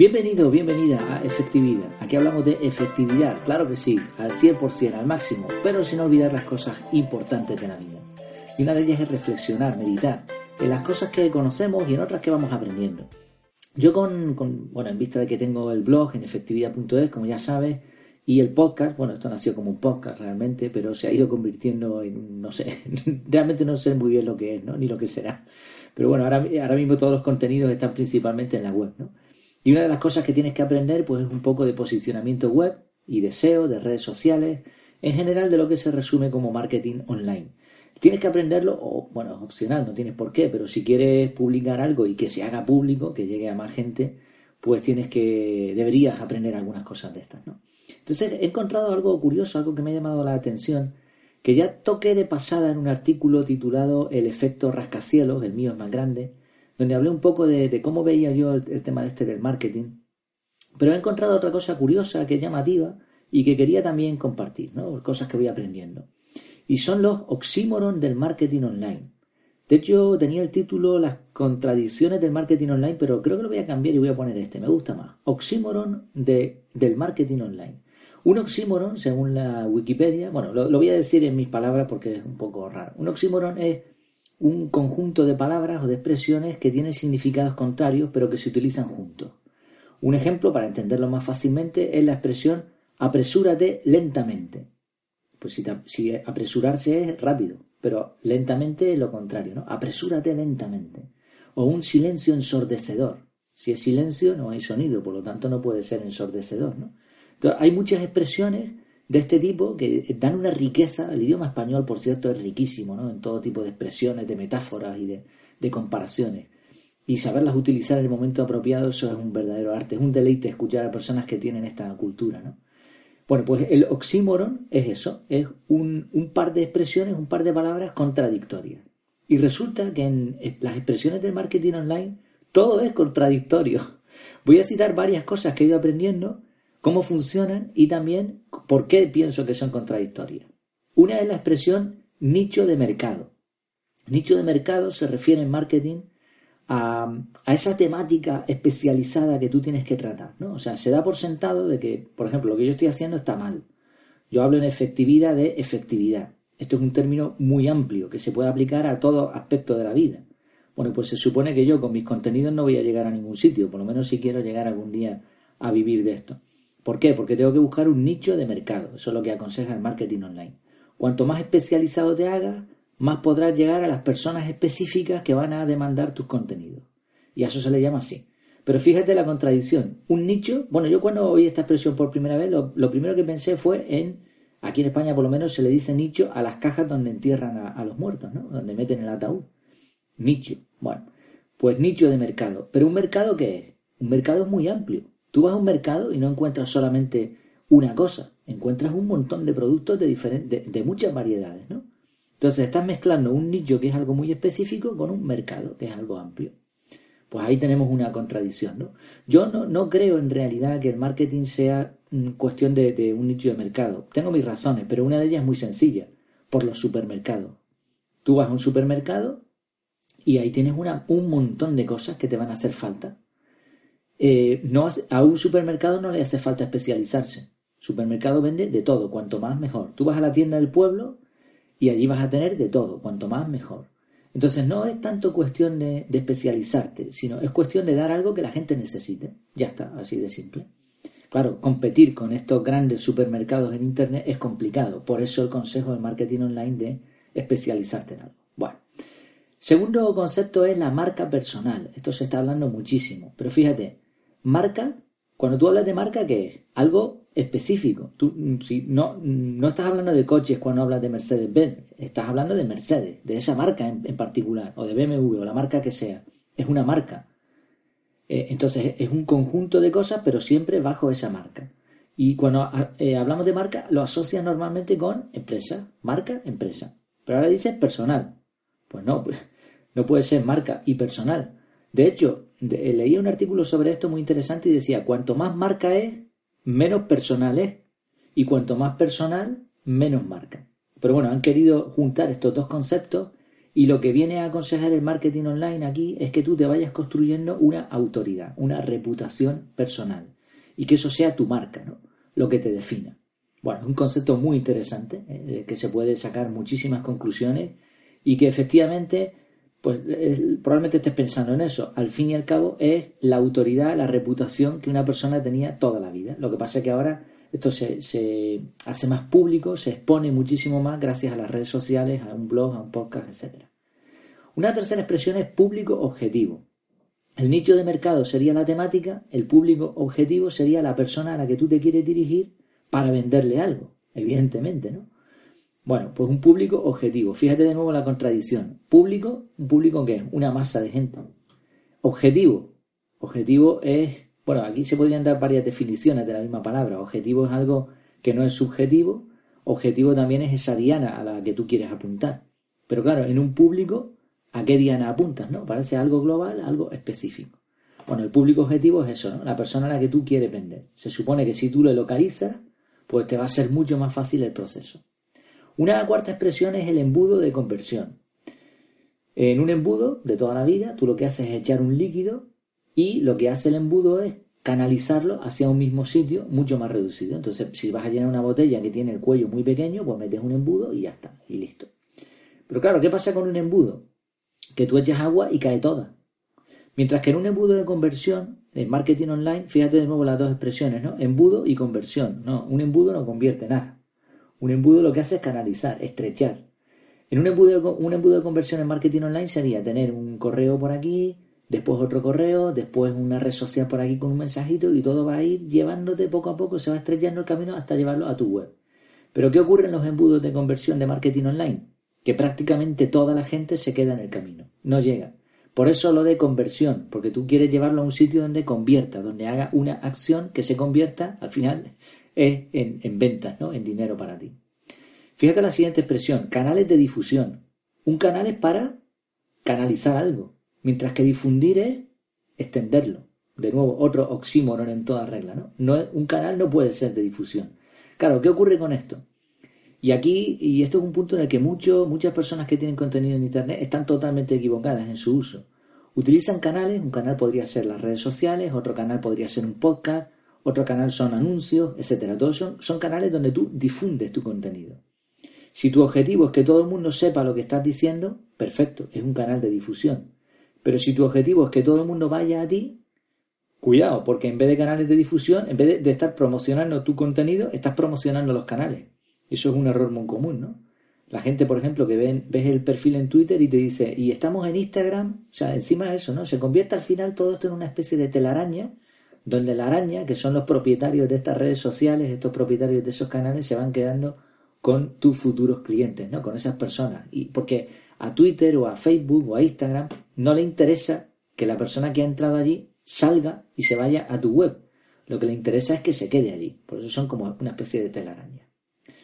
Bienvenido, bienvenida a Efectividad. Aquí hablamos de efectividad, claro que sí, al 100%, al máximo, pero sin olvidar las cosas importantes de la vida. Y una de ellas es reflexionar, meditar, en las cosas que conocemos y en otras que vamos aprendiendo. Yo con, bueno, en vista de que tengo el blog en efectividad.es, como ya sabes, y el podcast, bueno, esto nació como un podcast realmente, pero se ha ido convirtiendo en, no sé, realmente no sé muy bien lo que es, ¿no? Ni lo que será. Pero bueno, ahora, ahora mismo todos los contenidos están principalmente en la web, ¿no? Y una de las cosas que tienes que aprender, pues es un poco de posicionamiento web y de SEO, de redes sociales, en general de lo que se resume como marketing online. Tienes que aprenderlo, o bueno, es opcional, no tienes por qué, pero si quieres publicar algo y que se haga público, que llegue a más gente, pues tienes que, deberías aprender algunas cosas de estas, ¿no? Entonces he encontrado algo curioso, algo que me ha llamado la atención, que ya toqué de pasada en un artículo titulado El efecto rascacielos, el mío es más grande, donde hablé un poco de, cómo veía yo el, tema de este del marketing. Pero he encontrado otra cosa curiosa, que es llamativa, y que quería también compartir, ¿no? Cosas que voy aprendiendo y son los oxímoron del marketing online. De hecho, tenía el título Las contradicciones del marketing online, pero creo que lo voy a cambiar y voy a poner este, me gusta más. Oxímoron de, del marketing online. Un oxímoron, según la Wikipedia, bueno, lo, voy a decir en mis palabras porque es un poco raro. Un oxímoron es un conjunto de palabras o de expresiones que tienen significados contrarios pero que se utilizan juntos. Un ejemplo, para entenderlo más fácilmente, es la expresión apresúrate lentamente pues si, apresurarse es rápido, pero lentamente es lo contrario, ¿no? Apresúrate lentamente. O un silencio ensordecedor. Si es silencio no hay sonido, por lo tanto no puede ser ensordecedor, ¿no? Entonces, hay muchas expresiones de este tipo que dan una riqueza. El idioma español, por cierto, es riquísimo, ¿no? En todo tipo de expresiones, de metáforas y de, comparaciones. Y saberlas utilizar en el momento apropiado, eso es un verdadero arte. Es un deleite escuchar a personas que tienen esta cultura, ¿no? Bueno, pues el oxímoron es eso, es un, par de expresiones, un par de palabras contradictorias. Y resulta que en las expresiones del marketing online todo es contradictorio. Voy a citar varias cosas que he ido aprendiendo, cómo funcionan y también por qué pienso que son contradictorias. Una es la expresión nicho de mercado. Nicho de mercado se refiere en marketing a, esa temática especializada que tú tienes que tratar, ¿no? O sea, se da por sentado de que, por ejemplo, lo que yo estoy haciendo está mal. Yo hablo en efectividad de efectividad. Esto es un término muy amplio que se puede aplicar a todo aspecto de la vida. Bueno, pues se supone que yo con mis contenidos no voy a llegar a ningún sitio, por lo menos si quiero llegar algún día a vivir de esto. ¿Por qué? Porque tengo que buscar un nicho de mercado. Eso es lo que aconseja el marketing online. Cuanto más especializado te hagas, más podrás llegar a las personas específicas que van a demandar tus contenidos. Y a eso se le llama así. Pero fíjate la contradicción. Un nicho, bueno, yo cuando oí esta expresión por primera vez, lo, primero que pensé fue en, aquí en España por lo menos se le dice nicho a las cajas donde entierran a, los muertos, ¿no? Donde meten el ataúd. Nicho. Bueno, pues nicho de mercado. Pero un mercado qué es? Un mercado es muy amplio. Tú vas a un mercado y no encuentras solamente una cosa, encuentras un montón de productos de, diferentes, de muchas variedades, ¿no? Entonces estás mezclando un nicho que es algo muy específico con un mercado que es algo amplio. Pues ahí tenemos una contradicción, ¿no? Yo no, creo en realidad que el marketing sea mm, cuestión de, un nicho de mercado. Tengo mis razones, pero una de ellas es muy sencilla, por los supermercados. Tú vas a un supermercado y ahí tienes una, un montón de cosas que te van a hacer falta. Eh, no a un supermercado no le hace falta especializarse. Supermercado vende de todo, cuanto más mejor. Tú vas a la tienda del pueblo y allí vas a tener de todo, cuanto más mejor. Entonces no es tanto cuestión de, especializarte, sino es cuestión de dar algo que la gente necesite. Ya está, así de simple. Claro, competir con estos grandes supermercados en Internet es complicado. Por eso el consejo del marketing online de especializarte en algo. Bueno, segundo concepto es la marca personal. Esto se está hablando muchísimo. Pero fíjate, marca, cuando tú hablas de marca, ¿qué es? Algo específico. Tú mm, si no, no estás hablando de coches cuando hablas de Mercedes-Benz, estás hablando de Mercedes, de esa marca en, particular, o de BMW, o la marca que sea. Es una marca. Eh, entonces es un conjunto de cosas, pero siempre bajo esa marca. Y cuando ah, eh, hablamos de marca, lo asocias normalmente con empresa, marca, empresa. Pero ahora dices personal. Pues no, pues, no puede ser marca y personal. De hecho, leí un artículo sobre esto muy interesante y decía, cuanto más marca es, menos personal es. Y cuanto más personal, menos marca. Pero bueno, han querido juntar estos dos conceptos Y lo que viene a aconsejar el marketing online aquí es que tú te vayas construyendo una autoridad, una reputación personal. Y que eso sea tu marca, ¿no? Lo que te defina. Bueno, un concepto muy interesante, ¿eh? que se puede sacar muchísimas conclusiones y que efectivamente, pues probablemente estés pensando en eso. Al fin y al cabo es la autoridad, la reputación que una persona tenía toda la vida. Lo que pasa es que ahora esto se, se, hace más público, se expone muchísimo más gracias a las redes sociales, a un blog, a un podcast, etc. Una tercera expresión es público objetivo. El nicho de mercado sería la temática, el público objetivo sería la persona a la que tú te quieres dirigir para venderle algo, evidentemente, ¿no? Bueno, pues un público objetivo. Fíjate de nuevo la contradicción. Público, ¿un público qué es? Una masa de gente. Objetivo. Objetivo es bueno, aquí se podrían dar varias definiciones de la misma palabra. Objetivo es algo que no es subjetivo. Objetivo también es esa diana a la que tú quieres apuntar. Pero claro, en un público, ¿a qué diana apuntas? ¿No? Parece algo global, algo específico. Bueno, el público objetivo es eso, ¿no? La persona a la que tú quieres vender. Se supone que si tú lo localizas, pues te va a ser mucho más fácil el proceso. Una cuarta expresión es el embudo de conversión. En un embudo de toda la vida, tú lo que haces es echar un líquido y lo que hace el embudo es canalizarlo hacia un mismo sitio mucho más reducido. Entonces, si vas a llenar una botella que tiene el cuello muy pequeño, pues metes un embudo y ya está, y listo. Pero claro, ¿qué pasa con un embudo? Que tú echas agua y cae toda. Mientras que en un embudo de conversión, en marketing online, fíjate de nuevo las dos expresiones, ¿no? Embudo y conversión. No, un embudo no convierte nada. Un embudo lo que hace es canalizar, estrechar. En un embudo, un embudo de conversión en marketing online sería tener un correo por aquí, después otro correo, después una red social por aquí con un mensajito y todo va a ir llevándote poco a poco, se va estrellando el camino hasta llevarlo a tu web. Pero ¿qué ocurre en los embudos de conversión de marketing online? Que prácticamente toda la gente se queda en el camino, no llega. Por eso lo de conversión, porque tú quieres llevarlo a un sitio donde convierta, donde haga una acción que se convierta, al final, es en, en ventas, ¿no? en dinero para ti. Fíjate la siguiente expresión, canales de difusión. Un canal es para canalizar algo. Mientras que difundir es extenderlo. De nuevo, otro oxímoron en toda regla, ¿no? no un canal no puede ser de difusión. Claro, ¿qué ocurre con esto? Y aquí, y esto es un punto en el que mucho, muchas personas que tienen contenido en Internet están totalmente equivocadas en su uso. Utilizan canales, un canal podría ser las redes sociales, otro canal podría ser un podcast, otro canal son anuncios, etc. Todos son, son canales donde tú difundes tu contenido. Si tu objetivo es que todo el mundo sepa lo que estás diciendo, perfecto, es un canal de difusión. Pero si tu objetivo es que todo el mundo vaya a ti, cuidado, porque en vez de canales de difusión, en vez de, estar promocionando tu contenido, estás promocionando los canales. Eso es un error muy común, ¿no? La gente, por ejemplo, que ven, ves el perfil en Twitter y te dice, y estamos en Instagram, o sea, encima de eso, ¿no? Se convierte al final todo esto en una especie de telaraña, donde la araña, que son los propietarios de estas redes sociales, estos propietarios de esos canales, se van quedando con tus futuros clientes, ¿no? Con esas personas. Y porque a Twitter o a Facebook o a Instagram, no le interesa que la persona que ha entrado allí salga y se vaya a tu web. Lo que le interesa es que se quede allí. Por eso son como una especie de telaraña.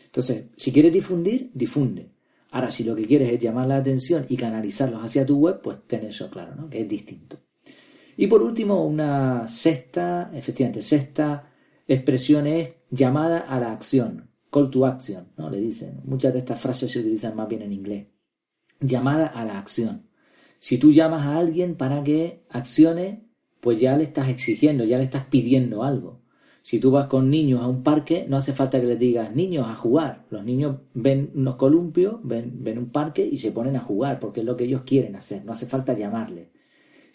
Entonces, si quieres difundir, difunde. Ahora, si lo que quieres es llamar la atención y canalizarlos hacia tu web, pues ten eso claro, ¿no? Que es distinto. Y por último, una sexta, efectivamente, sexta expresión es llamada a la acción, call to action, ¿no? Le dicen. Muchas de estas frases se utilizan más bien en inglés llamada a la acción. Si tú llamas a alguien para que accione, pues ya le estás exigiendo, ya le estás pidiendo algo. Si tú vas con niños a un parque, no hace falta que les digas niños a jugar. Los niños ven unos columpios, ven, ven un parque y se ponen a jugar porque es lo que ellos quieren hacer. No hace falta llamarle.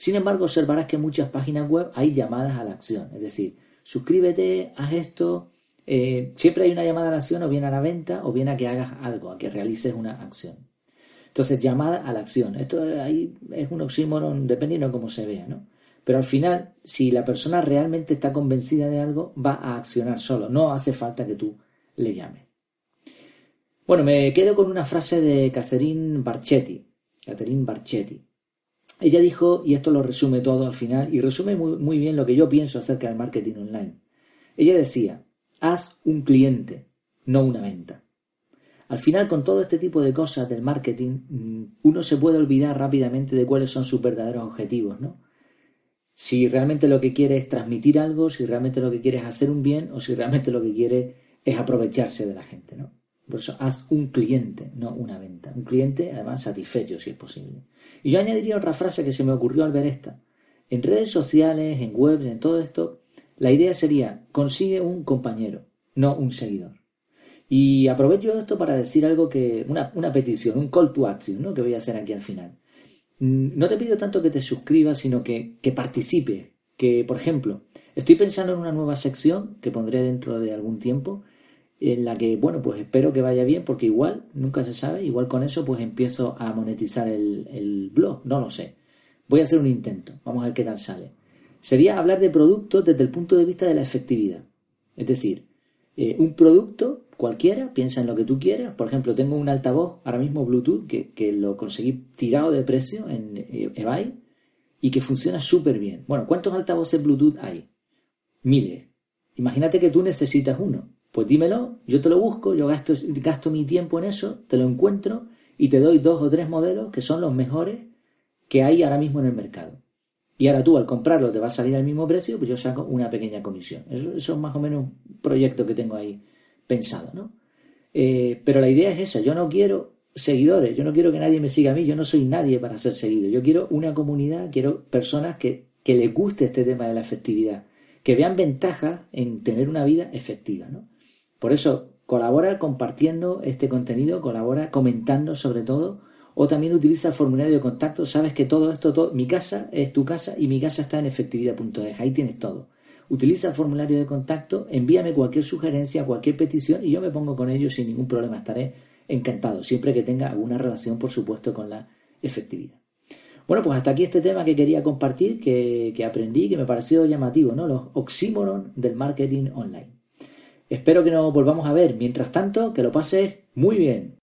Sin embargo, observarás que en muchas páginas web hay llamadas a la acción. Es decir, suscríbete, haz esto. Eh, siempre hay una llamada a la acción o bien a la venta o bien a que hagas algo, a que realices una acción. Entonces, llamada a la acción. Esto ahí es un oxímoron dependiendo de cómo se vea, ¿no? Pero al final, si la persona realmente está convencida de algo, va a accionar solo. No hace falta que tú le llames. Bueno, me quedo con una frase de Catherine Barchetti. Catherine Barchetti. Ella dijo, y esto lo resume todo al final, y resume muy, muy bien lo que yo pienso acerca del marketing online. Ella decía, haz un cliente, no una venta. Al final, con todo este tipo de cosas del marketing, mm, uno se puede olvidar rápidamente de cuáles son sus verdaderos objetivos, ¿no? Si realmente lo que quiere es transmitir algo, si realmente lo que quiere es hacer un bien o si realmente lo que quiere es aprovecharse de la gente, ¿no? Por eso haz un cliente, no una venta. Un cliente, además, satisfecho si es posible. Y yo añadiría otra frase que se me ocurrió al ver esta. En redes sociales, en webs, en todo esto, la idea sería consigue un compañero, no un seguidor. Y aprovecho esto para decir algo que, una, una petición, un call to action, ¿no? que voy a hacer aquí al final. Mm, no te pido tanto que te suscribas, sino que, que participes. Que, por ejemplo, estoy pensando en una nueva sección que pondré dentro de algún tiempo, en la que, bueno, pues espero que vaya bien, porque igual, nunca se sabe, igual con eso pues empiezo a monetizar el, el blog, no lo sé. Voy a hacer un intento, vamos a ver qué tal sale. Sería hablar de productos desde el punto de vista de la efectividad. Es decir, eh, un producto cualquiera, piensa en lo que tú quieras. Por ejemplo, tengo un altavoz ahora mismo Bluetooth que, lo conseguí tirado de precio en eh, eBay y que funciona súper bien. Bueno, ¿cuántos altavoces Bluetooth hay? Miles. Imagínate que tú necesitas uno. Pues dímelo, yo te lo busco, yo gasto, mi tiempo en eso, te lo encuentro y te doy dos o tres modelos que son los mejores que hay ahora mismo en el mercado. Y ahora tú al comprarlo te va a salir al mismo precio, pues yo saco una pequeña comisión. Eso, es más o menos un proyecto que tengo ahí pensado, ¿no? Eh, pero la idea es esa, yo no quiero seguidores, yo no quiero que nadie me siga a mí, yo no soy nadie para ser seguido, yo quiero una comunidad, quiero personas que, que les guste este tema de la efectividad, que vean ventajas en tener una vida efectiva, ¿no? Por eso, colabora compartiendo este contenido, colabora comentando sobre todo, o también utiliza el formulario de contacto. Sabes que todo esto, todo, mi casa es tu casa y mi casa está en efectividad.es. Ahí tienes todo. Utiliza el formulario de contacto, envíame cualquier sugerencia, cualquier petición y yo me pongo con ellos sin ningún problema. Estaré encantado, siempre que tenga alguna relación, por supuesto, con la efectividad. Bueno, pues hasta aquí este tema que quería compartir, que, que aprendí, que me pareció llamativo, ¿no? Los oxímoron del marketing online. Espero que nos volvamos a ver. Mientras tanto, que lo pases muy bien.